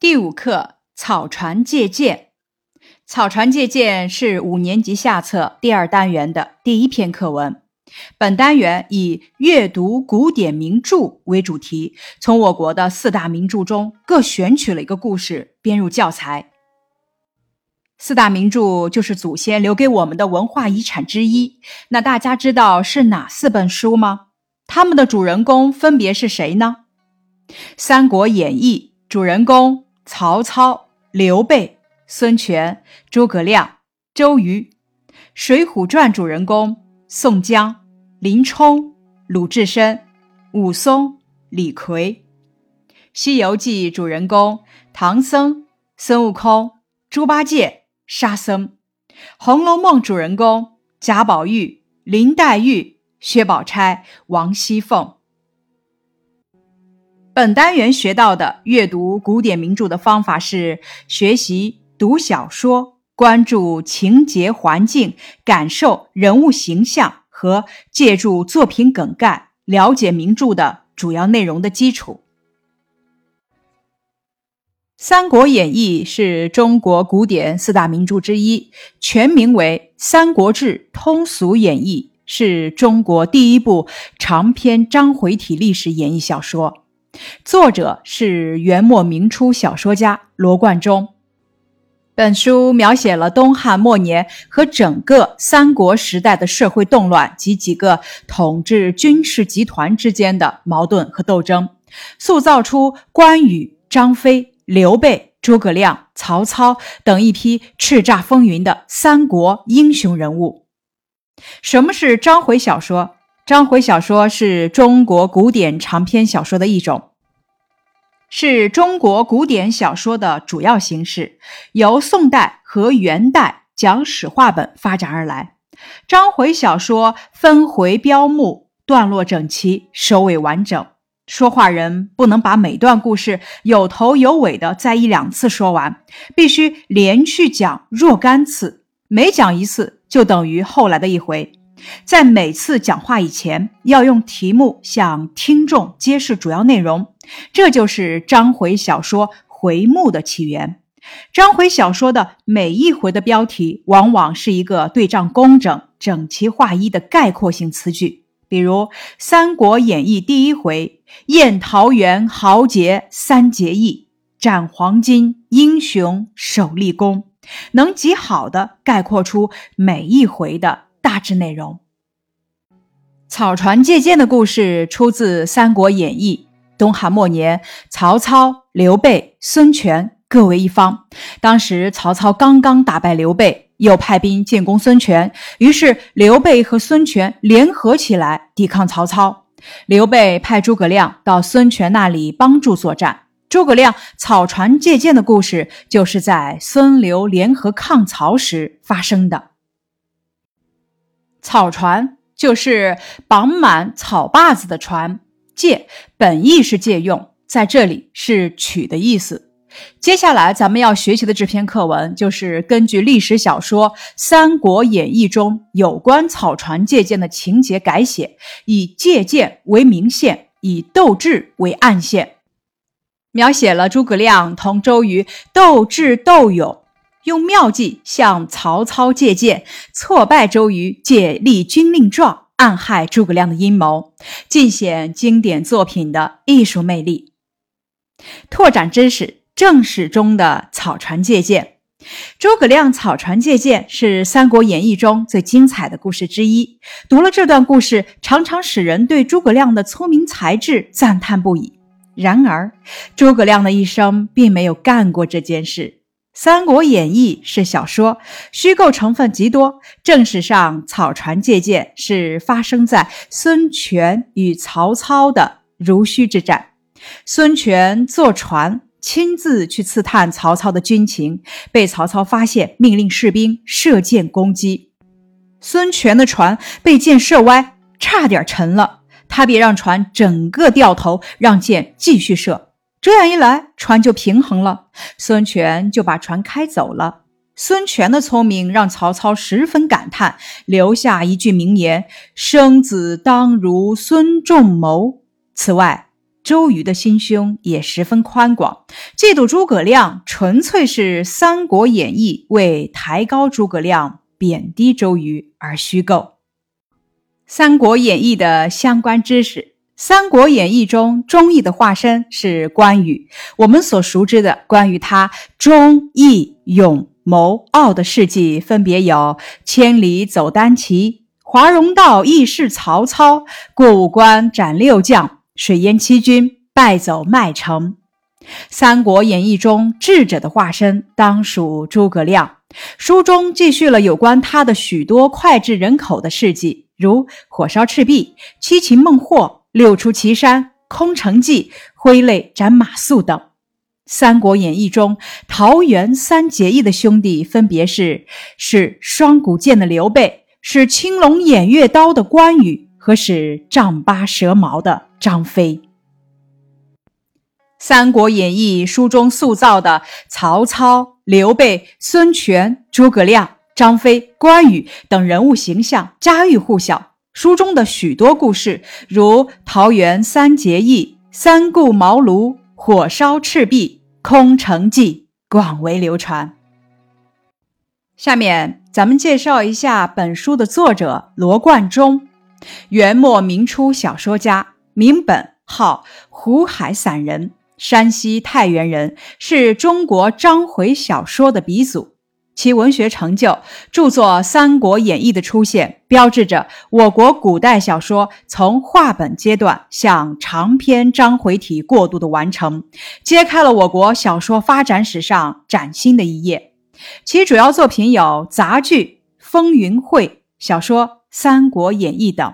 第五课草船借箭。草船借箭是五年级下册第二单元的第一篇课文。本单元以阅读古典名著为主题，从我国的四大名著中各选取了一个故事编入教材。四大名著就是祖先留给我们的文化遗产之一。那大家知道是哪四本书吗？他们的主人公分别是谁呢？《三国演义》主人公。曹操、刘备、孙权、诸葛亮、周瑜，《水浒传》主人公宋江、林冲、鲁智深、武松、李逵，《西游记》主人公唐僧、孙悟空、猪八戒、沙僧，《红楼梦》主人公贾宝玉、林黛玉、薛宝钗、王熙凤。本单元学到的阅读古典名著的方法是学习读小说，关注情节、环境，感受人物形象和借助作品梗概了解名著的主要内容的基础。《三国演义》是中国古典四大名著之一，全名为《三国志通俗演义》，是中国第一部长篇章回体历史演义小说。作者是元末明初小说家罗贯中。本书描写了东汉末年和整个三国时代的社会动乱及几个统治军事集团之间的矛盾和斗争，塑造出关羽、张飞、刘备、诸葛亮、曹操等一批叱咤风云的三国英雄人物。什么是章回小说？章回小说是中国古典长篇小说的一种，是中国古典小说的主要形式，由宋代和元代讲史话本发展而来。章回小说分回标目，段落整齐，首尾完整。说话人不能把每段故事有头有尾的在一两次说完，必须连续讲若干次，每讲一次就等于后来的一回。在每次讲话以前，要用题目向听众揭示主要内容，这就是章回小说回目的起源。章回小说的每一回的标题，往往是一个对仗工整、整齐划一的概括性词句。比如《三国演义》第一回“宴桃园豪杰三结义，斩黄金英雄首立功”，能极好的概括出每一回的。大致内容：草船借箭的故事出自《三国演义》。东汉末年，曹操、刘备、孙权各为一方。当时曹操刚刚打败刘备，又派兵进攻孙权，于是刘备和孙权联合起来抵抗曹操。刘备派诸葛亮到孙权那里帮助作战。诸葛亮草船借箭的故事，就是在孙刘联合抗曹时发生的。草船就是绑满草把子的船，借本意是借用，在这里是取的意思。接下来咱们要学习的这篇课文，就是根据历史小说《三国演义》中有关草船借箭的情节改写，以借箭为明线，以斗智为暗线，描写了诸葛亮同周瑜斗智斗勇。用妙计向曹操借箭，挫败周瑜借立军令状暗害诸葛亮的阴谋，尽显经典作品的艺术魅力。拓展知识：正史中的草船借箭。诸葛亮草船借箭是《三国演义》中最精彩的故事之一。读了这段故事，常常使人对诸葛亮的聪明才智赞叹不已。然而，诸葛亮的一生并没有干过这件事。《三国演义》是小说，虚构成分极多。正史上草船借箭是发生在孙权与曹操的濡须之战。孙权坐船亲自去刺探曹操的军情，被曹操发现，命令士兵射箭攻击。孙权的船被箭射歪，差点沉了。他便让船整个掉头，让箭继续射。这样一来，船就平衡了。孙权就把船开走了。孙权的聪明让曹操十分感叹，留下一句名言：“生子当如孙仲谋。”此外，周瑜的心胸也十分宽广，嫉妒诸葛亮纯粹是《三国演义》为抬高诸葛亮、贬低周瑜而虚构。《三国演义》的相关知识，《三国演义》中忠义的化身是关羽。我们所熟知的关于他忠义勇谋傲的事迹，分别有：千里走单骑、华容道义释曹操、过五关斩六将、水淹七军、败走麦城。《三国演义》中智者的化身当属诸葛亮。书中记叙了有关他的许多脍炙人口的事迹，如火烧赤壁、七擒孟获、六出祁山、空城计、挥泪斩马谡等。《三国演义》中桃园三结义的兄弟分别是：使双股剑的刘备，使青龙偃月刀的关羽和使丈八蛇矛的张飞。《三国演义》书中塑造的曹操、刘备、孙权、诸葛亮、张飞、关羽等人物形象家喻户晓。书中的许多故事，如桃园三结义、三顾茅庐、火烧赤壁、空城计，广为流传。下面咱们介绍一下本书的作者罗贯中，元末明初小说家，名本，号湖海散人。山西太原人，是中国章回小说的鼻祖。其文学成就、著作《三国演义》的出现，标志着我国古代小说从话本阶段向长篇章回体过渡的完成，揭开了我国小说发展史上崭新的一页。其主要作品有杂剧《风云会》、小说《三国演义》等。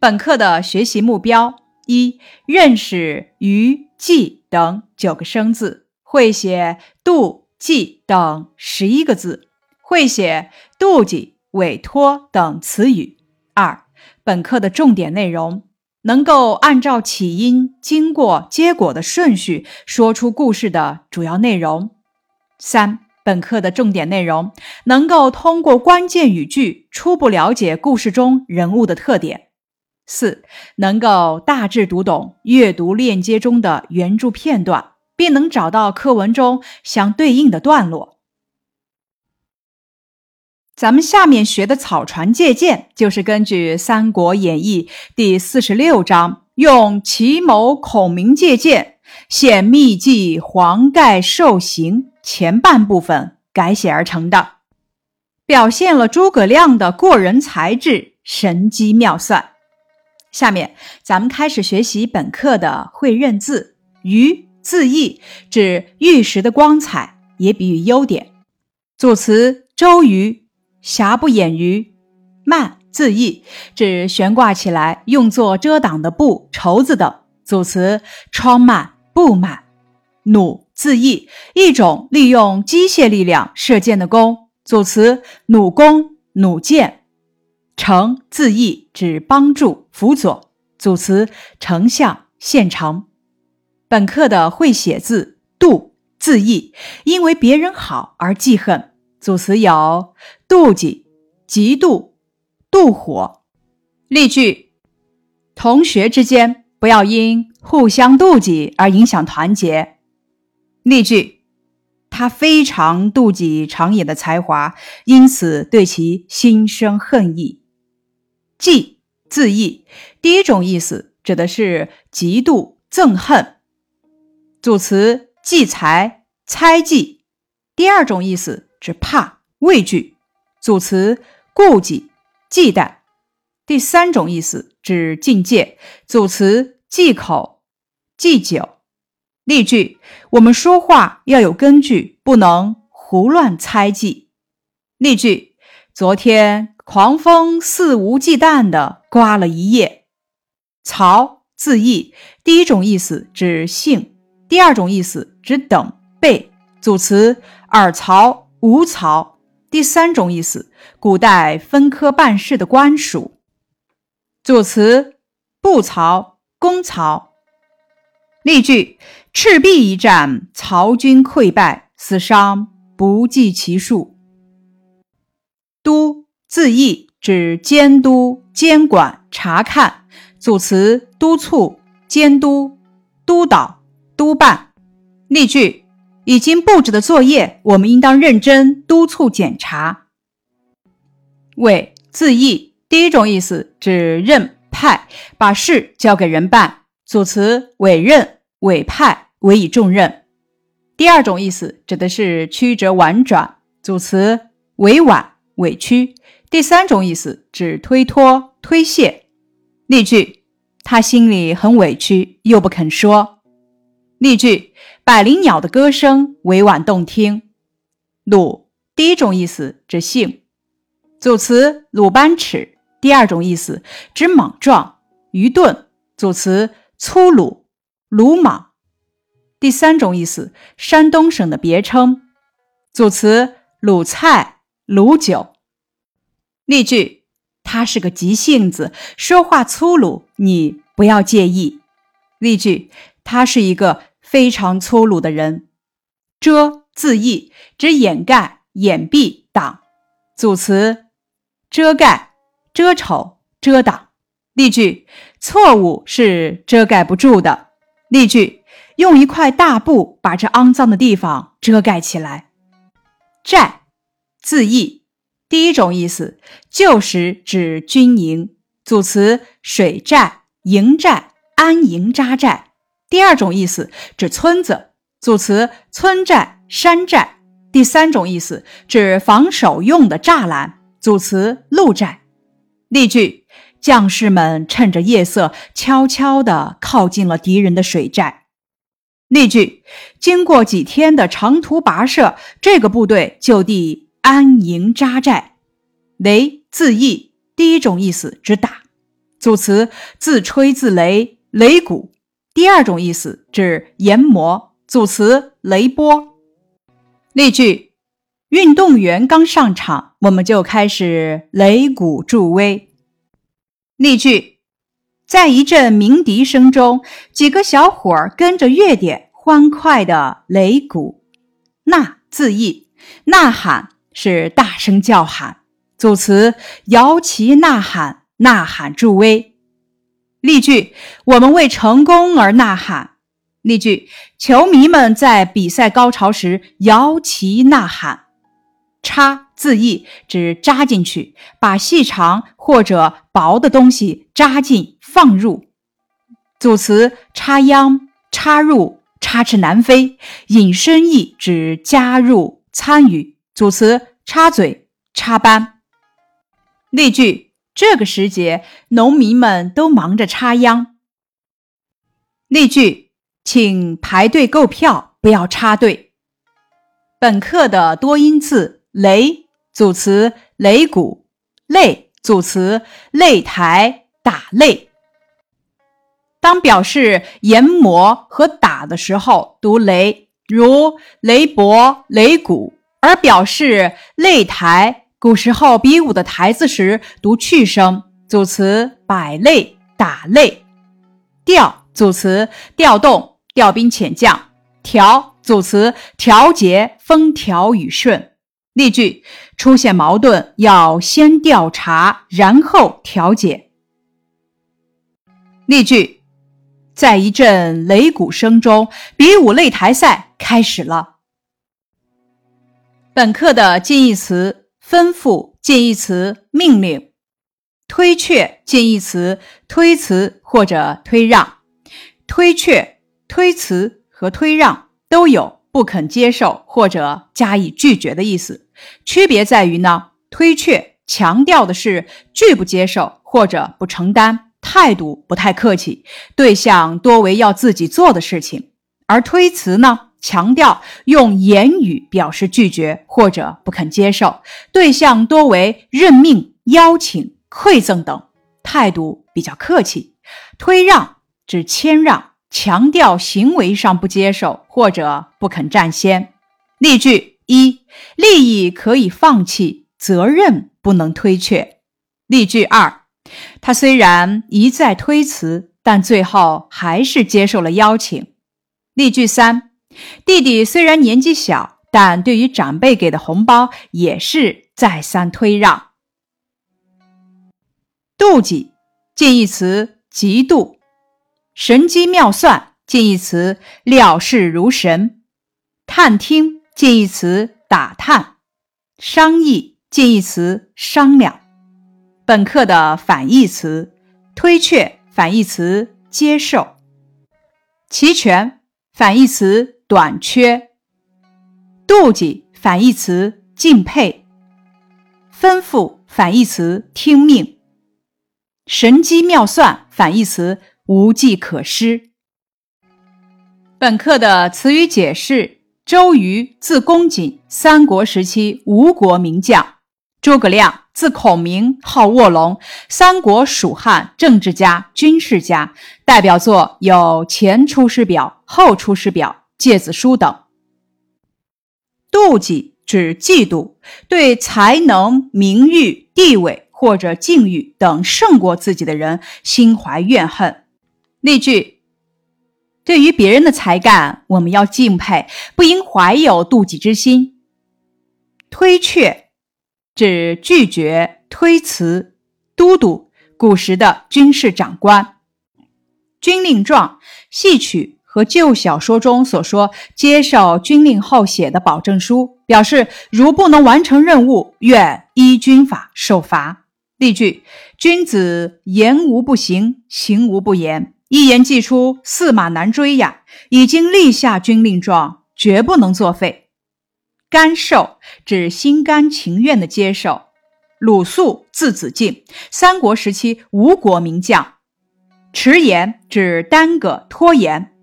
本课的学习目标。一认识虞、冀等九个生字，会写杜、记等十一个字，会写妒忌、委托等词语。二本课的重点内容，能够按照起因、经过、结果的顺序说出故事的主要内容。三本课的重点内容，能够通过关键语句初步了解故事中人物的特点。四能够大致读懂阅读链接中的原著片段，并能找到课文中相对应的段落。咱们下面学的草船借箭，就是根据《三国演义》第四十六章“用奇谋孔明借箭，显秘计黄盖受刑”前半部分改写而成的，表现了诸葛亮的过人才智、神机妙算。下面咱们开始学习本课的会认字。鱼字义，指玉石的光彩，也比喻优点。组词周瑜，瑕不掩瑜。幔字义，指悬挂起来用作遮挡的布、绸子等。组词窗幔、布幔。弩字义，一种利用机械力量射箭的弓。组词弩弓、弩箭。丞字义，指帮助、辅佐。组词：丞相、县丞。本课的会写字，妒字义，因为别人好而记恨。组词有妒忌、嫉妒、妒火。例句：同学之间不要因互相妒忌而影响团结。例句：他非常妒忌长野的才华，因此对其心生恨意。忌字义，第一种意思指的是嫉妒、憎恨，组词忌才、猜忌；第二种意思指怕、畏惧，组词顾忌、忌惮；第三种意思指境界，组词忌口、忌酒。例句：我们说话要有根据，不能胡乱猜忌。例句：昨天。狂风肆无忌惮地刮了一夜。曹字义，第一种意思指姓，第二种意思指等辈，组词尔曹、吴曹；第三种意思，古代分科办事的官署，组词部曹、公曹。例句：赤壁一战，曹军溃败，死伤不计其数。都。字义指监督、监管、查看，组词督促、监督、督导、督办。例句：已经布置的作业，我们应当认真督促检查。委字义，第一种意思指任派，把事交给人办。组词委任、委派、委以重任。第二种意思指的是曲折婉转。组词委婉、委屈。第三种意思指推脱、推卸。例句：他心里很委屈，又不肯说。例句：百灵鸟的歌声委婉动听。鲁，第一种意思指性。组词鲁班尺。第二种意思指莽撞、愚钝。组词。粗鲁、鲁莽。第三种意思，山东省的别称。组词：鲁菜、鲁酒。例句：他是个急性子，说话粗鲁，你不要介意。例句：他是一个非常粗鲁的人。遮字义，指掩盖、掩蔽、挡。组词：遮盖、遮丑、遮挡。例句。错误是遮盖不住的。例句：用一块大布把这肮脏的地方遮盖起来。寨，字义，第一种意思，旧时指军营。组词：水寨、营寨、安营扎寨。第二种意思指村子。组词：村寨、山寨。第三种意思指防守用的栅栏。组词：路寨。例句。将士们趁着夜色，悄悄地靠近了敌人的水寨。例句：经过几天的长途跋涉，这个部队就地安营扎寨。雷字义，第一种意思指打。组词：自吹自擂，擂鼓。第二种意思指研磨。组词：雷波。例句：运动员刚上场，我们就开始擂鼓助威。例句，在一阵鸣笛声中，几个小伙儿跟着乐点欢快的擂鼓。呐字义，呐喊是大声叫喊。组词，摇旗呐喊，呐喊助威。例句，我们为成功而呐喊。例句，球迷们在比赛高潮时摇旗呐喊。插字义指扎进去，把细长或者薄的东西扎进放入。组词插秧、插入、插翅难飞。引申义指加入、参与。组词插嘴、插班。例句：这个时节，农民们都忙着插秧。例句：请排队购票，不要插队。本课的多音字。擂组词擂鼓，擂组词擂台打擂。当表示研磨和打的时候，读擂，如擂帛、擂鼓；而表示擂台，古时候比武的台子时，读去声，组词摆擂、打擂。调组词调动、调兵遣将。调组词调节、风调雨顺。例句：出现矛盾要先调查，然后调解。例句：在一阵擂鼓声中，比武擂台赛开始了。本课的近义词：吩咐、近义词：命令；推却、近义词：推辞或者推让。推却、推辞和推让都有不肯接受或者加以拒绝的意思。区别在于呢，推却强调的是拒不接受或者不承担，态度不太客气，对象多为要自己做的事情；而推辞呢，强调用言语表示拒绝或者不肯接受，对象多为任命、邀请、馈赠等，态度比较客气。推让指谦让，强调行为上不接受或者不肯占先。例句。一利益可以放弃，责任不能推却。例句二，他虽然一再推辞，但最后还是接受了邀请。例句三，弟弟虽然年纪小，但对于长辈给的红包也是再三推让。妒忌，近义词嫉妒。神机妙算，近义词料事如神；探听近义词打探；商议近义词商量。本课的反义词推却反义词接受；齐全反义词短缺；妒忌反义词敬佩；吩咐反义词听命；神机妙算反义词无计可施。本课的词语解释：周瑜，字公瑾，三国时期吴国名将；诸葛亮，字孔明，号卧龙，三国蜀汉政治家、军事家，代表作有《前出师表》《后出师表》《诫子书》等。妒忌指嫉妒，对才能、名誉、地位或者境遇等胜过自己的人心怀怨恨。例句。对于别人的才干，我们要敬佩，不应怀有妒忌之心。推却指拒绝、推辞。都督，古时的军事长官。军令状，戏曲和旧小说中所说接受军令后写的保证书，表示如不能完成任务，愿依军法受罚。例句：君子言无不行，行无不言。一言既出，驷马难追呀！已经立下军令状，绝不能作废。甘受指心甘情愿的接受。鲁肃字子敬，三国时期吴国名将。迟延指耽搁拖延。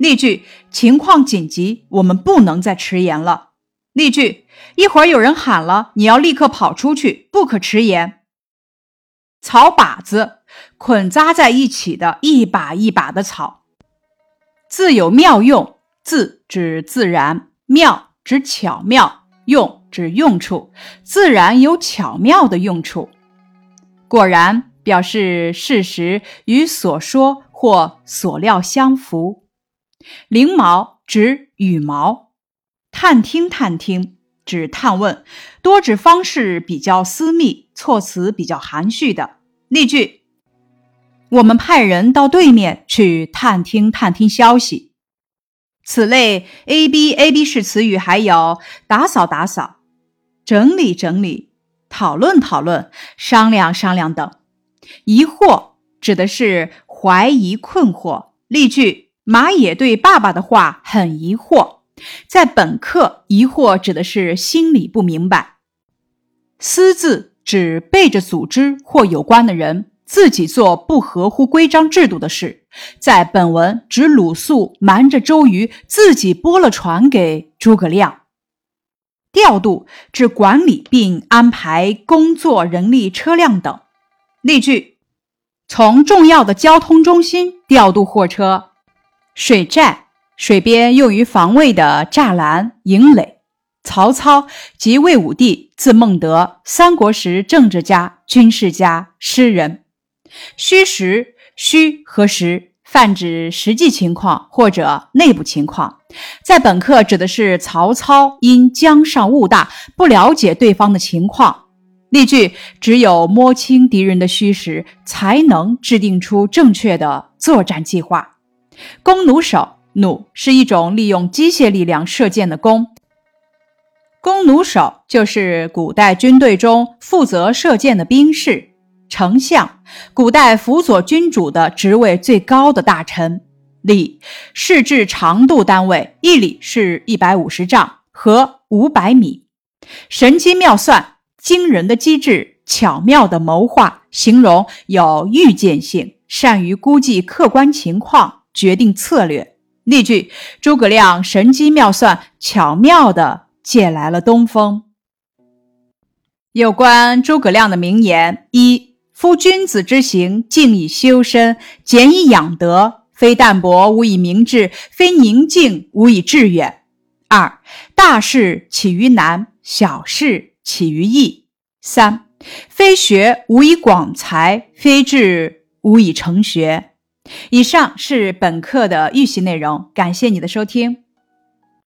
例句：情况紧急，我们不能再迟延了。例句：一会儿有人喊了，你要立刻跑出去，不可迟延。草把子。捆扎在一起的一把一把的草，自有妙用。自指自然，妙指巧妙，用指用处，自然有巧妙的用处。果然表示事实与所说或所料相符。翎毛指羽毛。探听探听指探问，多指方式比较私密，措辞比较含蓄的。例句。我们派人到对面去探听探听消息。此类 A B A B 式词语还有打扫打扫、整理整理、讨论讨论、商量商量等。疑惑指的是怀疑困惑。例句：马野对爸爸的话很疑惑。在本课，疑惑指的是心里不明白。私自指背着组织或有关的人。自己做不合乎规章制度的事，在本文指鲁肃瞒着周瑜，自己拨了船给诸葛亮。调度指管理并安排工作人力、车辆等。例句：从重要的交通中心调度货车。水寨，水边用于防卫的栅栏、营垒。曹操即魏武帝，字孟德，三国时政治家、军事家、诗人。虚实，虚和实泛指实际情况或者内部情况，在本课指的是曹操因江上雾大，不了解对方的情况。例句：只有摸清敌人的虚实，才能制定出正确的作战计划。弓弩手，弩是一种利用机械力量射箭的弓，弓弩手就是古代军队中负责射箭的兵士。丞相，古代辅佐君主的职位最高的大臣。里是至长度单位，一里是一百五十丈和五百米。神机妙算，惊人的机智，巧妙的谋划，形容有预见性，善于估计客观情况，决定策略。例句：诸葛亮神机妙算，巧妙地借来了东风。有关诸葛亮的名言一。夫君子之行，静以修身，俭以养德，非淡泊无以明志，非宁静无以致远。二大事起于难，小事起于易。三非学无以广才，非志无以成学。以上是本课的预习内容，感谢你的收听。